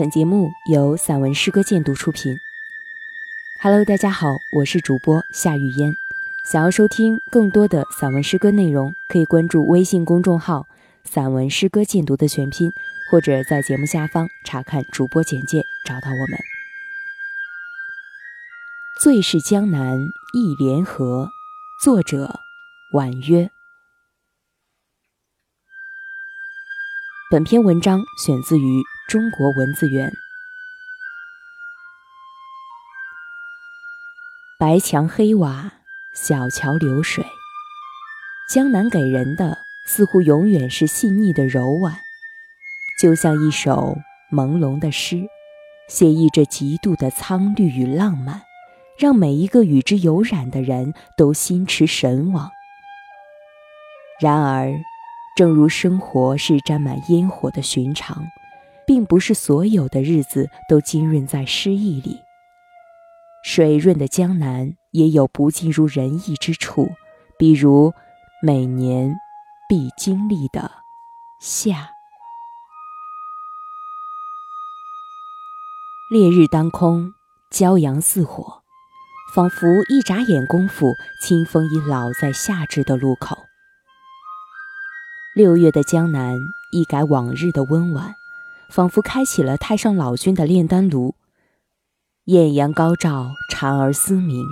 本节目由散文诗歌鉴读出品。Hello，大家好，我是主播夏雨嫣。想要收听更多的散文诗歌内容，可以关注微信公众号“散文诗歌鉴读”的全拼，或者在节目下方查看主播简介找到我们。最是江南忆莲河，作者婉约。本篇文章选自于中国文字园。白墙黑瓦，小桥流水，江南给人的似乎永远是细腻的柔婉，就像一首朦胧的诗，写意着极度的苍绿与浪漫，让每一个与之有染的人都心驰神往。然而。正如生活是沾满烟火的寻常，并不是所有的日子都浸润在诗意里。水润的江南也有不尽如人意之处，比如每年必经历的夏。烈日当空，骄阳似火，仿佛一眨眼功夫，清风已老在夏至的路口。六月的江南一改往日的温婉，仿佛开启了太上老君的炼丹炉。艳阳高照，蝉儿嘶鸣，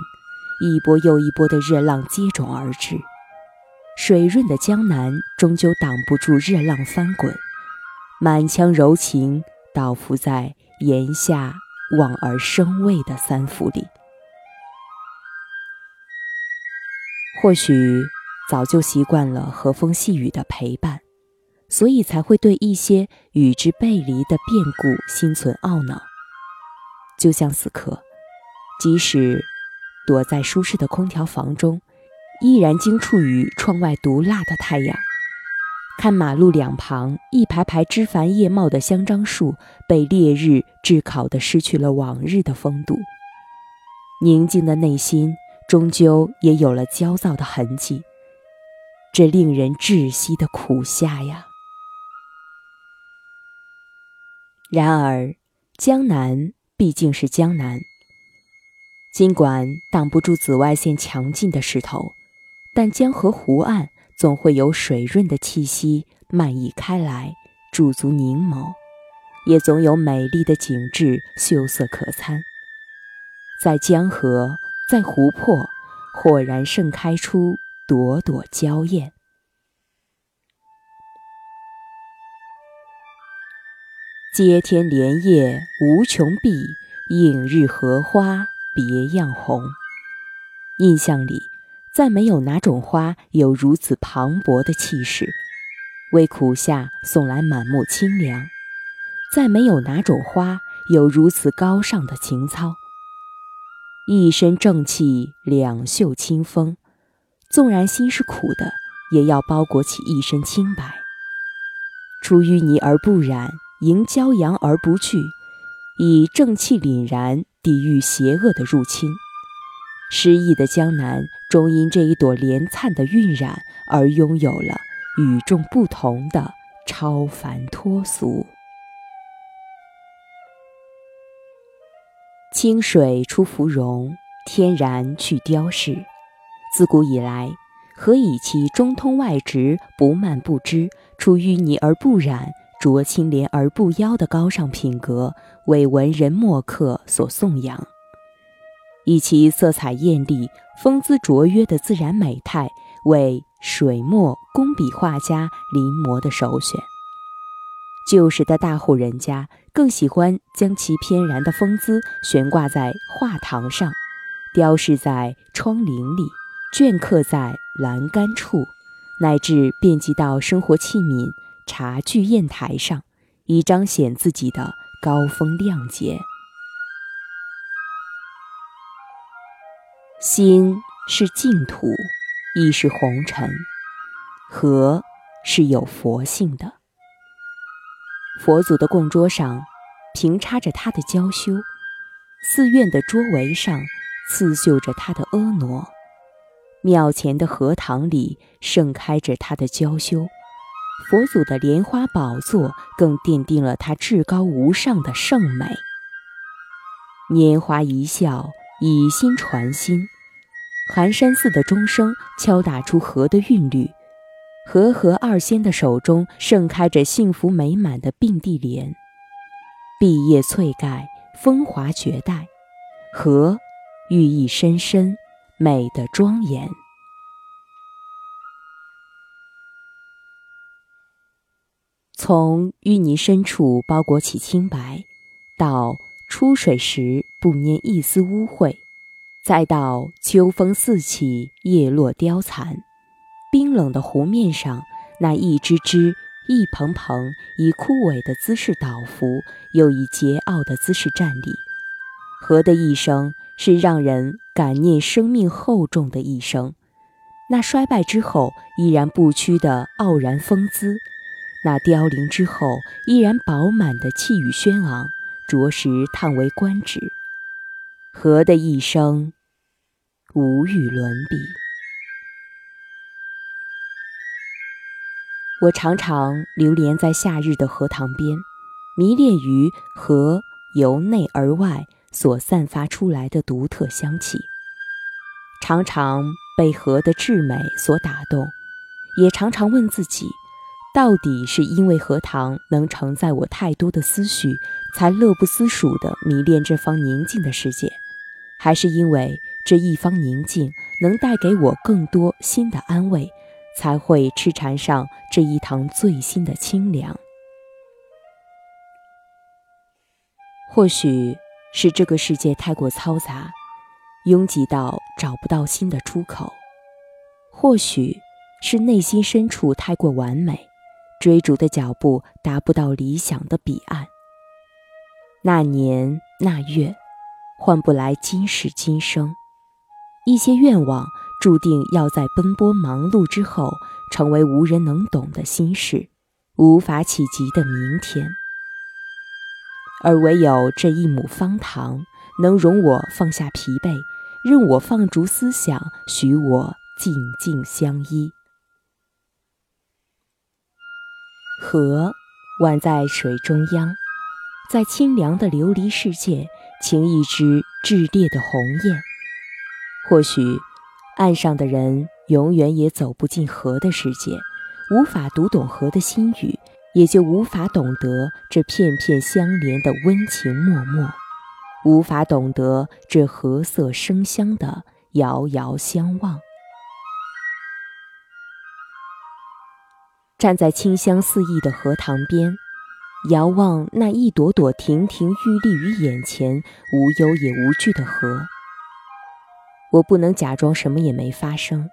一波又一波的热浪接踵而至。水润的江南终究挡不住热浪翻滚，满腔柔情倒伏在檐下望而生畏的三伏里。或许。早就习惯了和风细雨的陪伴，所以才会对一些与之背离的变故心存懊恼。就像此刻，即使躲在舒适的空调房中，依然惊触于窗外毒辣的太阳，看马路两旁一排排枝繁叶茂的香樟树被烈日炙烤的失去了往日的风度，宁静的内心终究也有了焦躁的痕迹。这令人窒息的苦夏呀！然而，江南毕竟是江南，尽管挡不住紫外线强劲的势头，但江河湖岸总会有水润的气息漫溢开来，驻足凝眸，也总有美丽的景致秀色可餐。在江河，在湖泊，豁然盛开出。朵朵娇艳，接天莲叶无穷碧，映日荷花别样红。印象里，再没有哪种花有如此磅礴的气势，为苦夏送来满目清凉；再没有哪种花有如此高尚的情操。一身正气，两袖清风。纵然心是苦的，也要包裹起一身清白。出淤泥而不染，迎骄阳而不惧，以正气凛然抵御邪恶的入侵。诗意的江南，终因这一朵莲灿的晕染而拥有了与众不同的超凡脱俗。清水出芙蓉，天然去雕饰。自古以来，何以其中通外直、不蔓不枝、出淤泥而不染、濯清涟而不妖的高尚品格为文人墨客所颂扬？以其色彩艳丽、风姿卓约的自然美态为水墨工笔画家临摹的首选。旧时的大户人家更喜欢将其翩然的风姿悬挂在画堂上，雕饰在窗棂里。镌刻在栏杆处，乃至遍及到生活器皿、茶具、砚台上，以彰显自己的高风亮节。心是净土，亦是红尘。和是有佛性的。佛祖的供桌上，平插着他的娇羞；寺院的桌围上，刺绣着他的婀娜。庙前的荷塘里盛开着他的娇羞，佛祖的莲花宝座更奠定了他至高无上的圣美。拈花一笑，以心传心。寒山寺的钟声敲打出和的韵律，和和二仙的手中盛开着幸福美满的并蒂莲，碧叶翠盖，风华绝代，和寓意深深，美的庄严。从淤泥深处包裹起清白，到出水时不拈一丝污秽。再到秋风四起，叶落凋残，冰冷的湖面上，那一只只、一蓬蓬以枯萎的姿势倒伏，又以桀骜的姿势站立。河的一生是让人感念生命厚重的一生，那衰败之后依然不屈的傲然风姿，那凋零之后依然饱满的气宇轩昂，着实叹为观止。河的一生。无与伦比。我常常流连在夏日的荷塘边，迷恋于荷由内而外所散发出来的独特香气，常常被荷的至美所打动，也常常问自己：到底是因为荷塘能承载我太多的思绪，才乐不思蜀地迷恋这方宁静的世界，还是因为？这一方宁静能带给我更多新的安慰，才会痴缠上这一堂最新的清凉。或许是这个世界太过嘈杂，拥挤到找不到新的出口；或许是内心深处太过完美，追逐的脚步达不到理想的彼岸。那年那月，换不来今世今生。一些愿望注定要在奔波忙碌之后，成为无人能懂的心事，无法企及的明天。而唯有这一亩方塘，能容我放下疲惫，任我放逐思想，许我静静相依。河，宛在水中央，在清凉的琉璃世界，擎一只炽烈的红焰。或许，岸上的人永远也走不进河的世界，无法读懂河的心语，也就无法懂得这片片相连的温情脉脉，无法懂得这河色生香的遥遥相望。站在清香四溢的荷塘边，遥望那一朵朵亭亭玉立于眼前，无忧也无惧的河。我不能假装什么也没发生，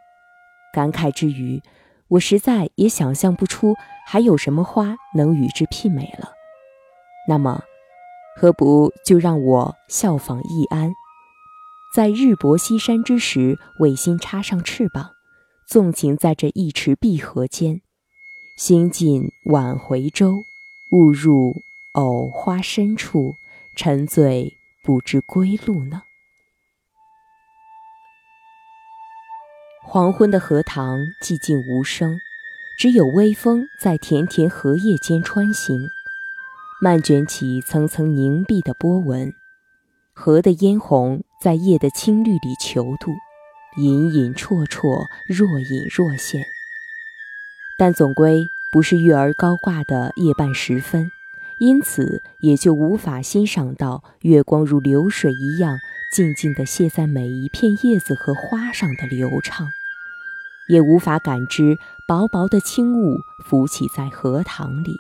感慨之余，我实在也想象不出还有什么花能与之媲美了。那么，何不就让我效仿易安，在日薄西山之时，为心插上翅膀，纵情在这一池碧荷间，兴尽晚回舟，误入藕花深处，沉醉不知归路呢？黄昏的荷塘寂静无声，只有微风在田田荷叶间穿行，漫卷起层层凝碧的波纹。河的嫣红在夜的青绿里泅渡，隐隐绰绰，若隐若现。但总归不是月儿高挂的夜半时分，因此也就无法欣赏到月光如流水一样。静静地泻在每一片叶子和花上的流畅，也无法感知薄薄的轻雾浮起在荷塘里。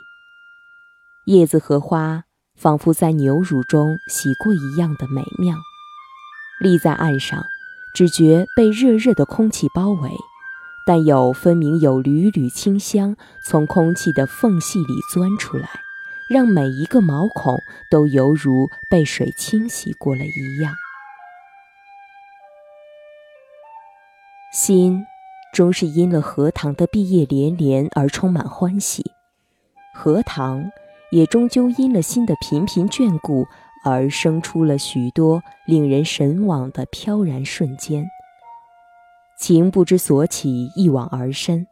叶子和花仿佛在牛乳中洗过一样的美妙。立在岸上，只觉被热热的空气包围，但又分明有缕缕清香从空气的缝隙里钻出来，让每一个毛孔都犹如被水清洗过了一样。心终是因了荷塘的碧叶连连而充满欢喜，荷塘也终究因了心的频频眷顾而生出了许多令人神往的飘然瞬间。情不知所起，一往而深。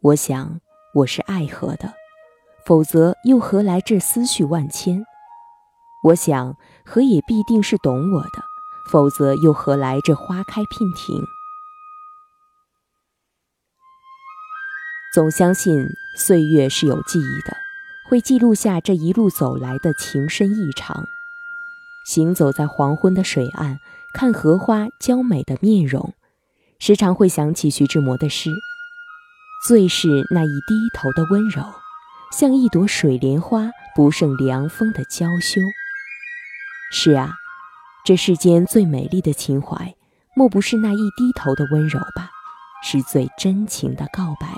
我想，我是爱河的，否则又何来这思绪万千？我想河也必定是懂我的，否则又何来这花开娉婷？总相信岁月是有记忆的，会记录下这一路走来的情深意长。行走在黄昏的水岸，看荷花娇美的面容，时常会想起徐志摩的诗。最是那一低头的温柔，像一朵水莲花不胜凉风的娇羞。是啊，这世间最美丽的情怀，莫不是那一低头的温柔吧？是最真情的告白，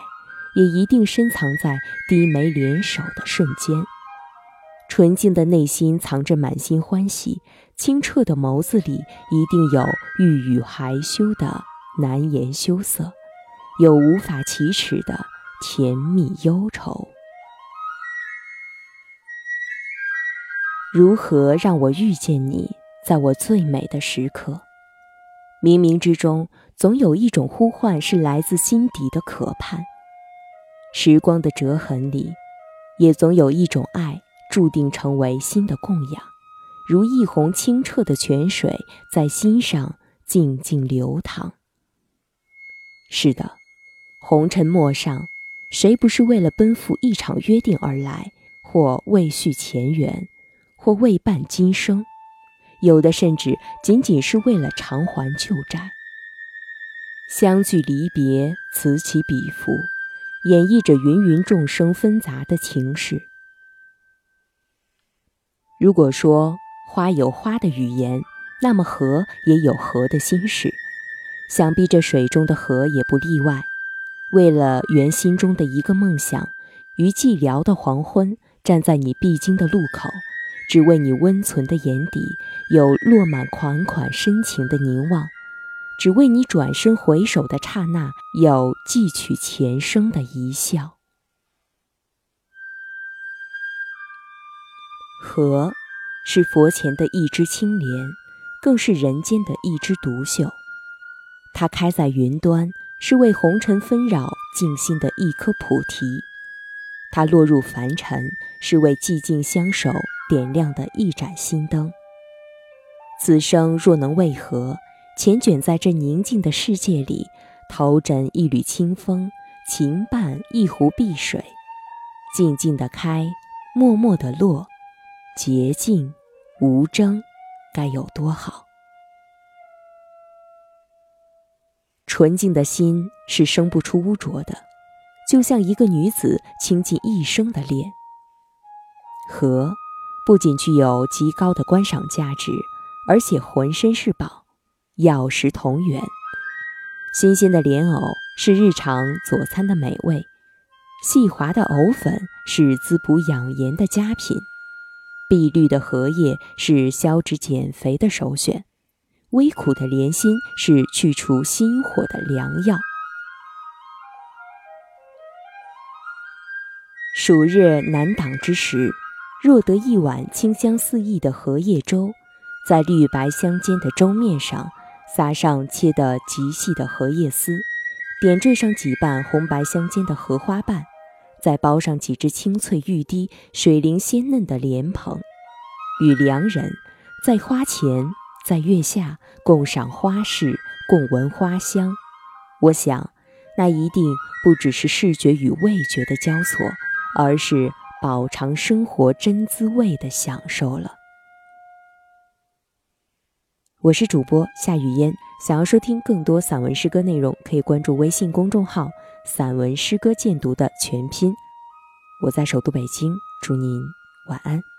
也一定深藏在低眉联手的瞬间。纯净的内心藏着满心欢喜，清澈的眸子里一定有欲语还休的难言羞涩。有无法启齿的甜蜜忧愁，如何让我遇见你，在我最美的时刻？冥冥之中，总有一种呼唤，是来自心底的渴盼。时光的折痕里，也总有一种爱，注定成为心的供养，如一泓清澈的泉水，在心上静静流淌。是的。红尘陌上，谁不是为了奔赴一场约定而来？或为续前缘，或为伴今生，有的甚至仅仅是为了偿还旧债。相聚离别，此起彼伏，演绎着芸芸众生纷杂的情事。如果说花有花的语言，那么河也有河的心事，想必这水中的河也不例外。为了圆心中的一个梦想，于寂寥的黄昏，站在你必经的路口，只为你温存的眼底有落满款款深情的凝望，只为你转身回首的刹那有寄取前生的一笑。河，是佛前的一支青莲，更是人间的一枝独秀。它开在云端。是为红尘纷扰静心的一颗菩提，它落入凡尘，是为寂静相守点亮的一盏心灯。此生若能为何，缱卷在这宁静的世界里，头枕一缕清风，情伴一湖碧水，静静的开，默默的落，洁净无争，该有多好？纯净的心是生不出污浊的，就像一个女子倾尽一生的恋。荷不仅具有极高的观赏价值，而且浑身是宝，药食同源。新鲜的莲藕是日常佐餐的美味，细滑的藕粉是滋补养颜的佳品，碧绿的荷叶是消脂减肥的首选。微苦的莲心是去除心火的良药。暑热难挡之时，若得一碗清香四溢的荷叶粥，在绿白相间的粥面上撒上切得极细的荷叶丝，点缀上几瓣红白相间的荷花瓣，再包上几只清脆欲滴、水灵鲜嫩的莲蓬，与良人在花前。在月下共赏花事，共闻花香，我想，那一定不只是视觉与味觉的交错，而是饱尝生活真滋味的享受了。我是主播夏雨嫣，想要收听更多散文诗歌内容，可以关注微信公众号“散文诗歌鉴读”的全拼。我在首都北京，祝您晚安。